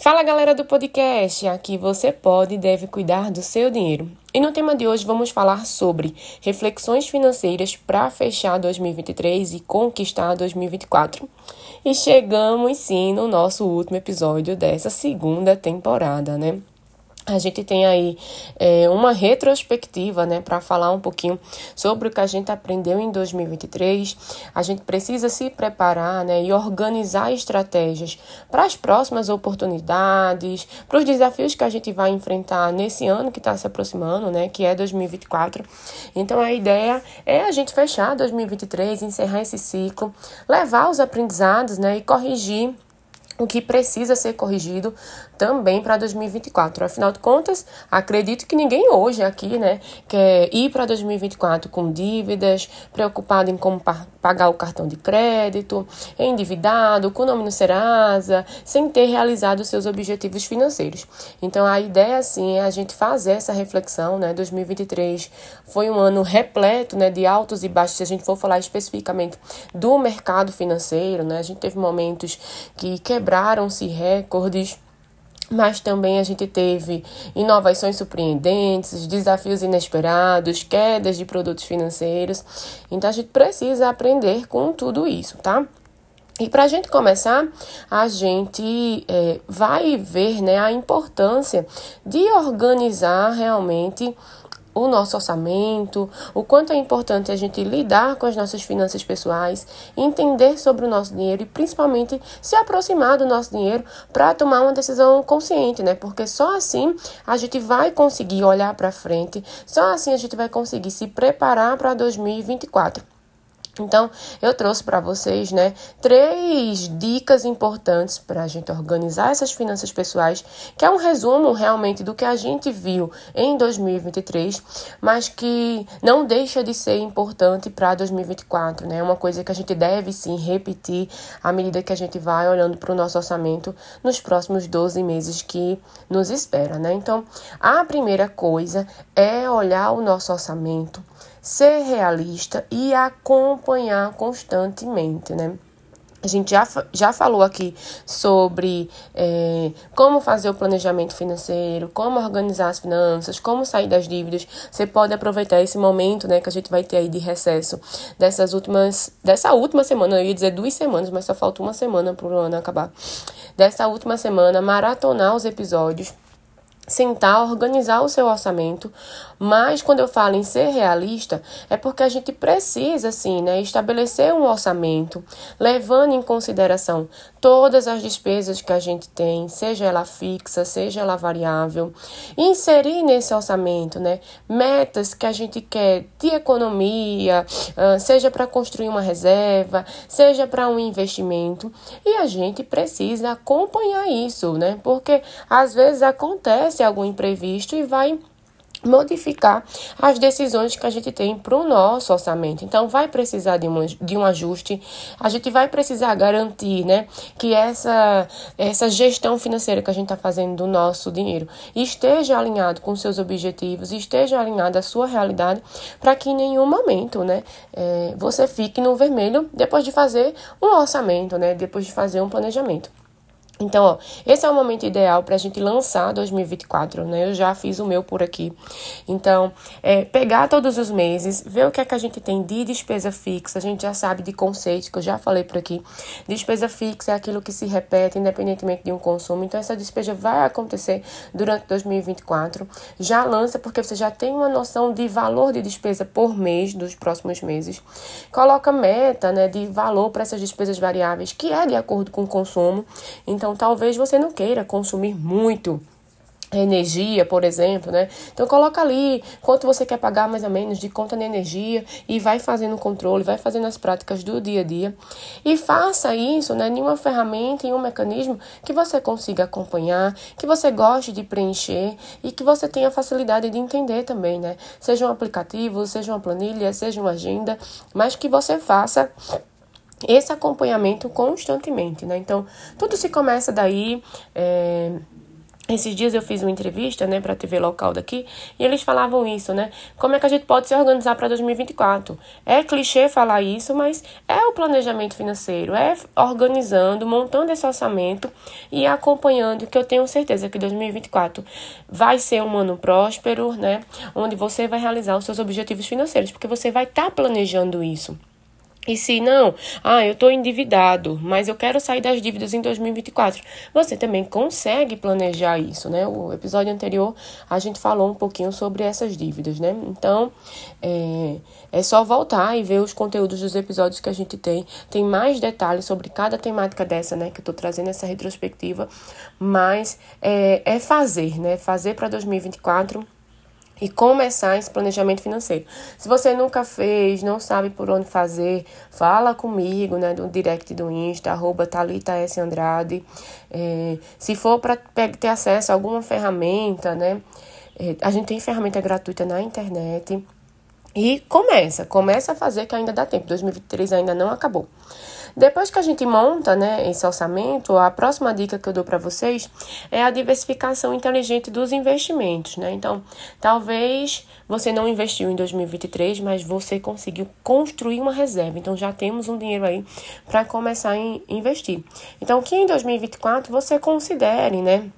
Fala galera do podcast, aqui você pode e deve cuidar do seu dinheiro. E no tema de hoje vamos falar sobre reflexões financeiras para fechar 2023 e conquistar 2024. E chegamos sim no nosso último episódio dessa segunda temporada, né? A gente tem aí é, uma retrospectiva, né, para falar um pouquinho sobre o que a gente aprendeu em 2023. A gente precisa se preparar, né, e organizar estratégias para as próximas oportunidades, para os desafios que a gente vai enfrentar nesse ano que está se aproximando, né, que é 2024. Então a ideia é a gente fechar 2023, encerrar esse ciclo, levar os aprendizados, né, e corrigir o que precisa ser corrigido também para 2024. Afinal de contas, acredito que ninguém hoje aqui, né, quer ir para 2024 com dívidas, preocupado em como pagar o cartão de crédito, endividado, com nome no Serasa, sem ter realizado seus objetivos financeiros. Então, a ideia, sim, é a gente fazer essa reflexão, né, 2023 foi um ano repleto, né, de altos e baixos, se a gente for falar especificamente do mercado financeiro, né, a gente teve momentos que quebraram-se recordes mas também a gente teve inovações surpreendentes, desafios inesperados, quedas de produtos financeiros. Então a gente precisa aprender com tudo isso, tá? E para a gente começar, a gente é, vai ver né, a importância de organizar realmente o nosso orçamento, o quanto é importante a gente lidar com as nossas finanças pessoais, entender sobre o nosso dinheiro e principalmente se aproximar do nosso dinheiro para tomar uma decisão consciente, né? Porque só assim a gente vai conseguir olhar para frente, só assim a gente vai conseguir se preparar para 2024. Então, eu trouxe para vocês, né, três dicas importantes para a gente organizar essas finanças pessoais, que é um resumo realmente do que a gente viu em 2023, mas que não deixa de ser importante para 2024, né? É uma coisa que a gente deve sim repetir à medida que a gente vai olhando para o nosso orçamento nos próximos 12 meses que nos espera, né? Então, a primeira coisa é olhar o nosso orçamento ser realista e acompanhar constantemente, né? A gente já, já falou aqui sobre é, como fazer o planejamento financeiro, como organizar as finanças, como sair das dívidas. Você pode aproveitar esse momento né, que a gente vai ter aí de recesso dessas últimas. Dessa última semana, eu ia dizer duas semanas, mas só falta uma semana para o ano acabar. Dessa última semana, maratonar os episódios sentar, organizar o seu orçamento, mas quando eu falo em ser realista, é porque a gente precisa, assim, né, estabelecer um orçamento, levando em consideração todas as despesas que a gente tem, seja ela fixa, seja ela variável, inserir nesse orçamento, né, metas que a gente quer de economia, ah, seja para construir uma reserva, seja para um investimento, e a gente precisa acompanhar isso, né, porque às vezes acontece algum imprevisto e vai modificar as decisões que a gente tem para o nosso orçamento. Então, vai precisar de um, de um ajuste, a gente vai precisar garantir né, que essa, essa gestão financeira que a gente está fazendo do nosso dinheiro esteja alinhado com seus objetivos, esteja alinhado à sua realidade, para que em nenhum momento né, é, você fique no vermelho depois de fazer um orçamento, né, depois de fazer um planejamento. Então, ó, esse é o momento ideal para a gente lançar 2024, né? Eu já fiz o meu por aqui. Então, é, pegar todos os meses, ver o que é que a gente tem de despesa fixa. A gente já sabe de conceitos que eu já falei por aqui. Despesa fixa é aquilo que se repete independentemente de um consumo. Então, essa despesa vai acontecer durante 2024. Já lança porque você já tem uma noção de valor de despesa por mês dos próximos meses. Coloca meta, né, de valor para essas despesas variáveis, que é de acordo com o consumo. Então, então, talvez você não queira consumir muito energia, por exemplo, né? Então coloca ali quanto você quer pagar mais ou menos de conta de energia e vai fazendo o controle, vai fazendo as práticas do dia a dia e faça isso, né, em uma ferramenta, em um mecanismo que você consiga acompanhar, que você goste de preencher e que você tenha facilidade de entender também, né? Seja um aplicativo, seja uma planilha, seja uma agenda, mas que você faça esse acompanhamento constantemente, né? Então, tudo se começa daí. É, esses dias eu fiz uma entrevista, né, para a TV local daqui, e eles falavam isso, né? Como é que a gente pode se organizar para 2024? É clichê falar isso, mas é o planejamento financeiro, é organizando, montando esse orçamento e acompanhando, que eu tenho certeza que 2024 vai ser um ano próspero, né? Onde você vai realizar os seus objetivos financeiros, porque você vai estar tá planejando isso. E se não, ah, eu estou endividado, mas eu quero sair das dívidas em 2024. Você também consegue planejar isso, né? O episódio anterior a gente falou um pouquinho sobre essas dívidas, né? Então, é, é só voltar e ver os conteúdos dos episódios que a gente tem. Tem mais detalhes sobre cada temática dessa, né? Que eu estou trazendo essa retrospectiva. Mas é, é fazer, né? Fazer para 2024 e começar esse planejamento financeiro. Se você nunca fez, não sabe por onde fazer, fala comigo, né, no direct do Insta, arroba Thalita S. Andrade. É, se for para ter acesso a alguma ferramenta, né, é, a gente tem ferramenta gratuita na internet. E começa, começa a fazer que ainda dá tempo. 2023 ainda não acabou. Depois que a gente monta né, esse orçamento, a próxima dica que eu dou para vocês é a diversificação inteligente dos investimentos. Né? Então, talvez você não investiu em 2023, mas você conseguiu construir uma reserva. Então, já temos um dinheiro aí para começar a investir. Então, que em 2024 você considere, né?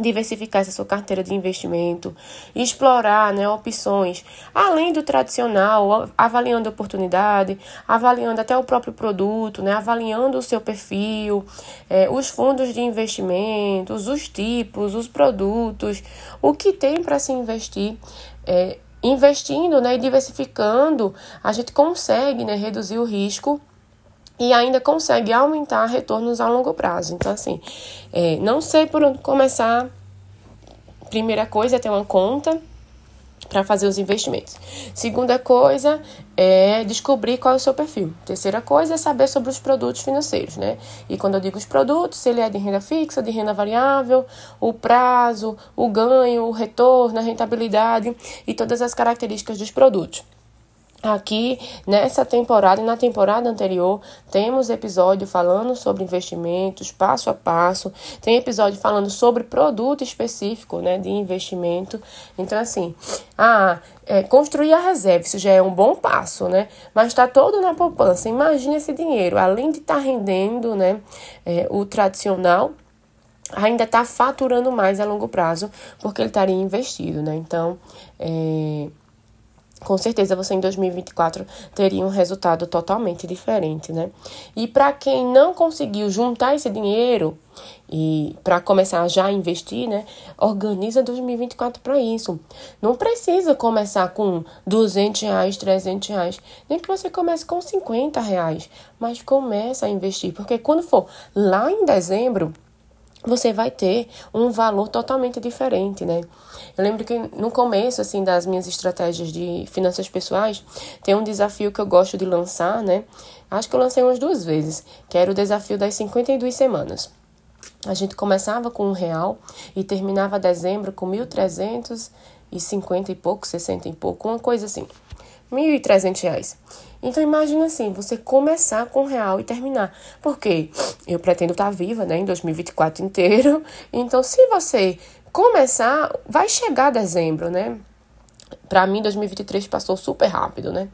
Diversificar essa sua carteira de investimento, explorar né, opções, além do tradicional, avaliando a oportunidade, avaliando até o próprio produto, né, avaliando o seu perfil, é, os fundos de investimentos, os tipos, os produtos, o que tem para se investir. É, investindo né, e diversificando, a gente consegue né, reduzir o risco e ainda consegue aumentar retornos a longo prazo. Então, assim, é, não sei por onde começar. Primeira coisa é ter uma conta para fazer os investimentos. Segunda coisa é descobrir qual é o seu perfil. Terceira coisa é saber sobre os produtos financeiros, né? E quando eu digo os produtos, se ele é de renda fixa, de renda variável, o prazo, o ganho, o retorno, a rentabilidade e todas as características dos produtos. Aqui nessa temporada e na temporada anterior temos episódio falando sobre investimentos passo a passo, tem episódio falando sobre produto específico, né, de investimento. Então assim, ah, é, construir a reserva, isso já é um bom passo, né? Mas está todo na poupança. Imagine esse dinheiro, além de estar tá rendendo, né, é, o tradicional ainda está faturando mais a longo prazo, porque ele estaria investido, né? Então, é, com certeza você em 2024 teria um resultado totalmente diferente, né? E para quem não conseguiu juntar esse dinheiro e para começar já a investir, né? Organiza 2024 para isso. Não precisa começar com 200 reais, 300 reais, nem que você comece com 50 reais, mas começa a investir, porque quando for lá em dezembro você vai ter um valor totalmente diferente, né? Eu lembro que no começo, assim, das minhas estratégias de finanças pessoais, tem um desafio que eu gosto de lançar, né? Acho que eu lancei umas duas vezes, que era o desafio das 52 semanas. A gente começava com um real e terminava dezembro com 1.350 e pouco, 60 e pouco, uma coisa assim. 1.300 reais. Então imagina assim, você começar com real e terminar. Porque eu pretendo estar viva, né, em 2024 inteiro. Então se você começar, vai chegar dezembro, né? Para mim 2023 passou super rápido, né?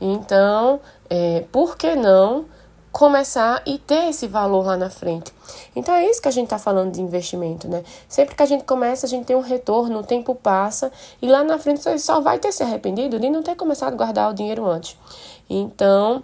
Então, é, por que não começar e ter esse valor lá na frente. Então é isso que a gente está falando de investimento, né? Sempre que a gente começa, a gente tem um retorno, o tempo passa e lá na frente você só vai ter se arrependido de não ter começado a guardar o dinheiro antes. Então,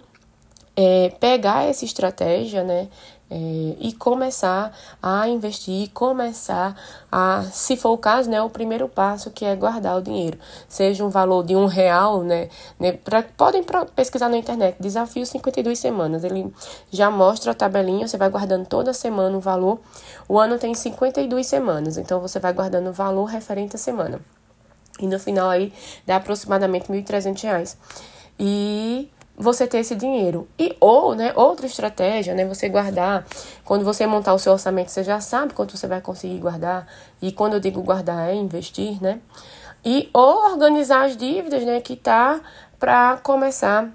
é, pegar essa estratégia, né? É, e começar a investir, começar a, se for o caso, né, o primeiro passo que é guardar o dinheiro, seja um valor de um real, né, né pra, podem pesquisar na internet, desafio 52 semanas, ele já mostra a tabelinha, você vai guardando toda semana o valor, o ano tem 52 semanas, então você vai guardando o valor referente à semana, e no final aí dá aproximadamente R$ 1.300, e você ter esse dinheiro. E ou, né, outra estratégia, né, você guardar, quando você montar o seu orçamento, você já sabe quanto você vai conseguir guardar. E quando eu digo guardar é investir, né? E ou organizar as dívidas, né, que tá para começar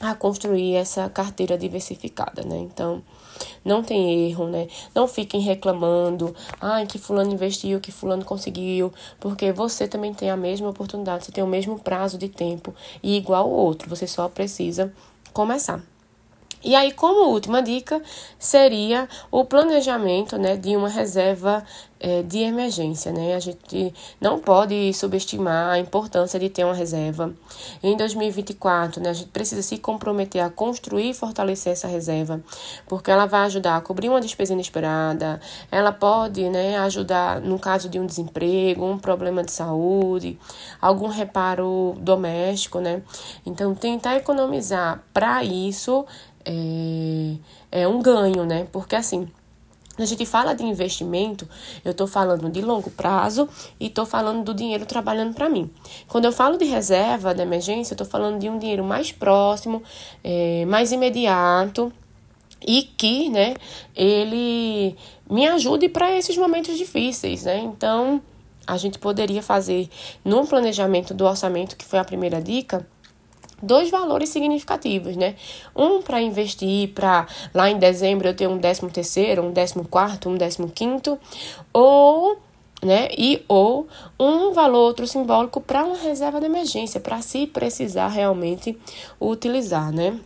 a construir essa carteira diversificada, né? Então, não tem erro, né? Não fiquem reclamando, ai, que fulano investiu, que fulano conseguiu, porque você também tem a mesma oportunidade, você tem o mesmo prazo de tempo e igual o outro, você só precisa começar. E aí, como última dica, seria o planejamento né, de uma reserva é, de emergência. Né? A gente não pode subestimar a importância de ter uma reserva. Em 2024, né, a gente precisa se comprometer a construir e fortalecer essa reserva, porque ela vai ajudar a cobrir uma despesa inesperada, ela pode né, ajudar no caso de um desemprego, um problema de saúde, algum reparo doméstico. Né? Então, tentar economizar para isso é, é um ganho, né? Porque assim, a gente fala de investimento, eu estou falando de longo prazo e estou falando do dinheiro trabalhando para mim. Quando eu falo de reserva de emergência, eu estou falando de um dinheiro mais próximo, é, mais imediato e que, né, ele me ajude para esses momentos difíceis, né? Então, a gente poderia fazer no planejamento do orçamento, que foi a primeira dica, dois valores significativos, né? Um para investir para lá em dezembro eu ter um décimo terceiro, um décimo quarto, um décimo quinto, ou né? E ou um valor outro simbólico para uma reserva de emergência, para se precisar realmente utilizar, né?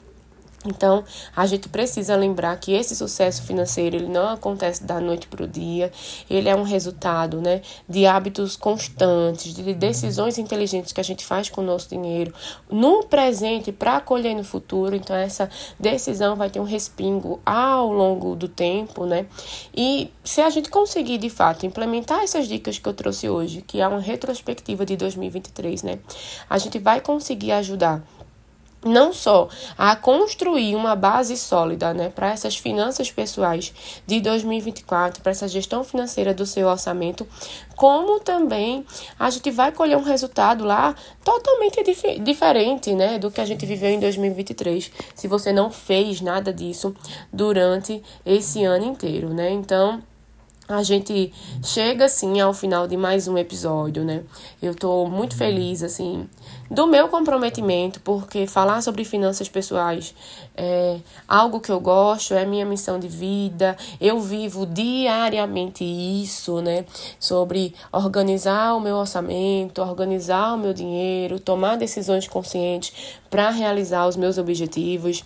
Então, a gente precisa lembrar que esse sucesso financeiro ele não acontece da noite para o dia, ele é um resultado né, de hábitos constantes, de decisões inteligentes que a gente faz com o nosso dinheiro no presente para colher no futuro. Então, essa decisão vai ter um respingo ao longo do tempo, né? E se a gente conseguir de fato implementar essas dicas que eu trouxe hoje, que é uma retrospectiva de 2023, né? A gente vai conseguir ajudar não só a construir uma base sólida né, para essas finanças pessoais de 2024, para essa gestão financeira do seu orçamento, como também a gente vai colher um resultado lá totalmente dif diferente né, do que a gente viveu em 2023, se você não fez nada disso durante esse ano inteiro. Né? Então, a gente chega assim ao final de mais um episódio, né? Eu tô muito feliz assim do meu comprometimento, porque falar sobre finanças pessoais é algo que eu gosto, é minha missão de vida. Eu vivo diariamente isso, né? Sobre organizar o meu orçamento, organizar o meu dinheiro, tomar decisões conscientes para realizar os meus objetivos.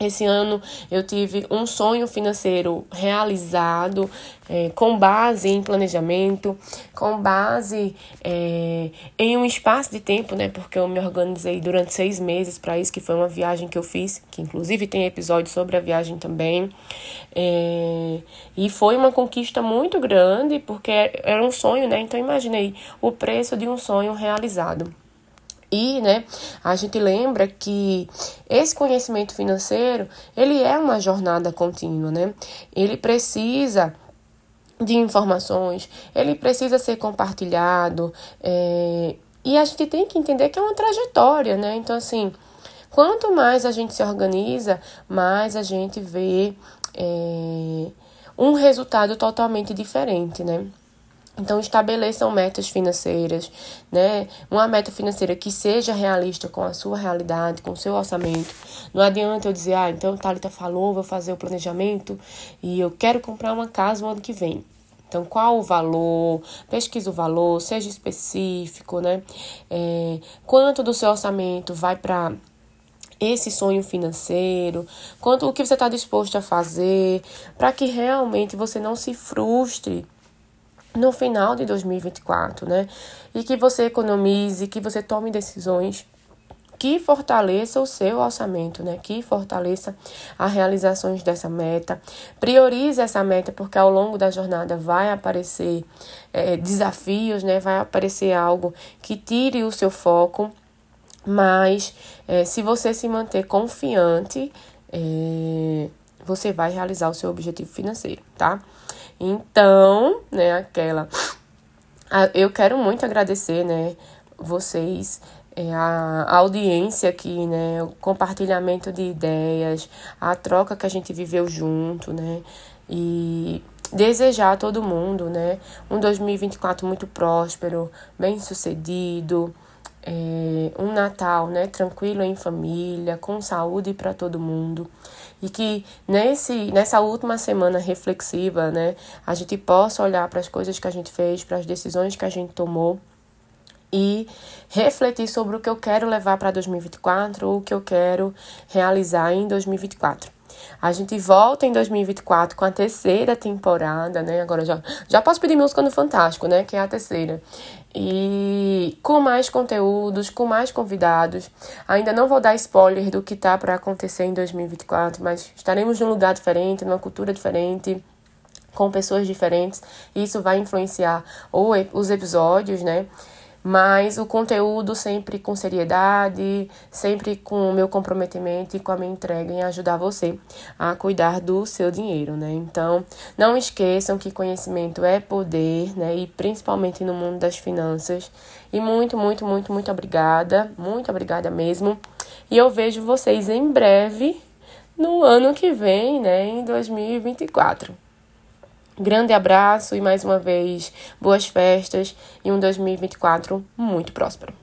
Esse ano eu tive um sonho financeiro realizado é, com base em planejamento, com base é, em um espaço de tempo, né? Porque eu me organizei durante seis meses para isso, que foi uma viagem que eu fiz, que inclusive tem episódio sobre a viagem também. É, e foi uma conquista muito grande, porque era um sonho, né? Então imaginei o preço de um sonho realizado. E, né, a gente lembra que esse conhecimento financeiro, ele é uma jornada contínua, né? Ele precisa de informações, ele precisa ser compartilhado, é, e a gente tem que entender que é uma trajetória, né? Então, assim, quanto mais a gente se organiza, mais a gente vê é, um resultado totalmente diferente, né? Então, estabeleçam metas financeiras, né? Uma meta financeira que seja realista com a sua realidade, com o seu orçamento. Não adianta eu dizer, ah, então Thalita falou, vou fazer o planejamento e eu quero comprar uma casa no ano que vem. Então, qual o valor? Pesquisa o valor, seja específico, né? É, quanto do seu orçamento vai para esse sonho financeiro, quanto o que você está disposto a fazer, para que realmente você não se frustre no final de 2024, né? E que você economize, que você tome decisões que fortaleça o seu orçamento, né? Que fortaleça as realizações dessa meta. Priorize essa meta, porque ao longo da jornada vai aparecer é, desafios, né? Vai aparecer algo que tire o seu foco. Mas é, se você se manter confiante, é, você vai realizar o seu objetivo financeiro, tá? Então, né, aquela. Eu quero muito agradecer, né, vocês, é, a, audiência aqui, né, o compartilhamento de ideias, a troca que a gente viveu junto, né, e desejar a todo mundo, né, um 2024 muito próspero, bem sucedido, é, um Natal né, tranquilo em família, com saúde para todo mundo. E que nesse, nessa última semana reflexiva, né, a gente possa olhar para as coisas que a gente fez, para as decisões que a gente tomou e refletir sobre o que eu quero levar para 2024 ou o que eu quero realizar em 2024. A gente volta em 2024 com a terceira temporada, né? Agora já, já posso pedir música no Fantástico, né? Que é a terceira. E com mais conteúdos, com mais convidados. Ainda não vou dar spoiler do que tá para acontecer em 2024, mas estaremos num lugar diferente, numa cultura diferente com pessoas diferentes. Isso vai influenciar os episódios, né? Mas o conteúdo sempre com seriedade, sempre com o meu comprometimento e com a minha entrega em ajudar você a cuidar do seu dinheiro, né? Então, não esqueçam que conhecimento é poder, né? E principalmente no mundo das finanças. E muito, muito, muito, muito obrigada, muito obrigada mesmo. E eu vejo vocês em breve no ano que vem, né, em 2024. Grande abraço e mais uma vez boas festas e um 2024 muito próspero.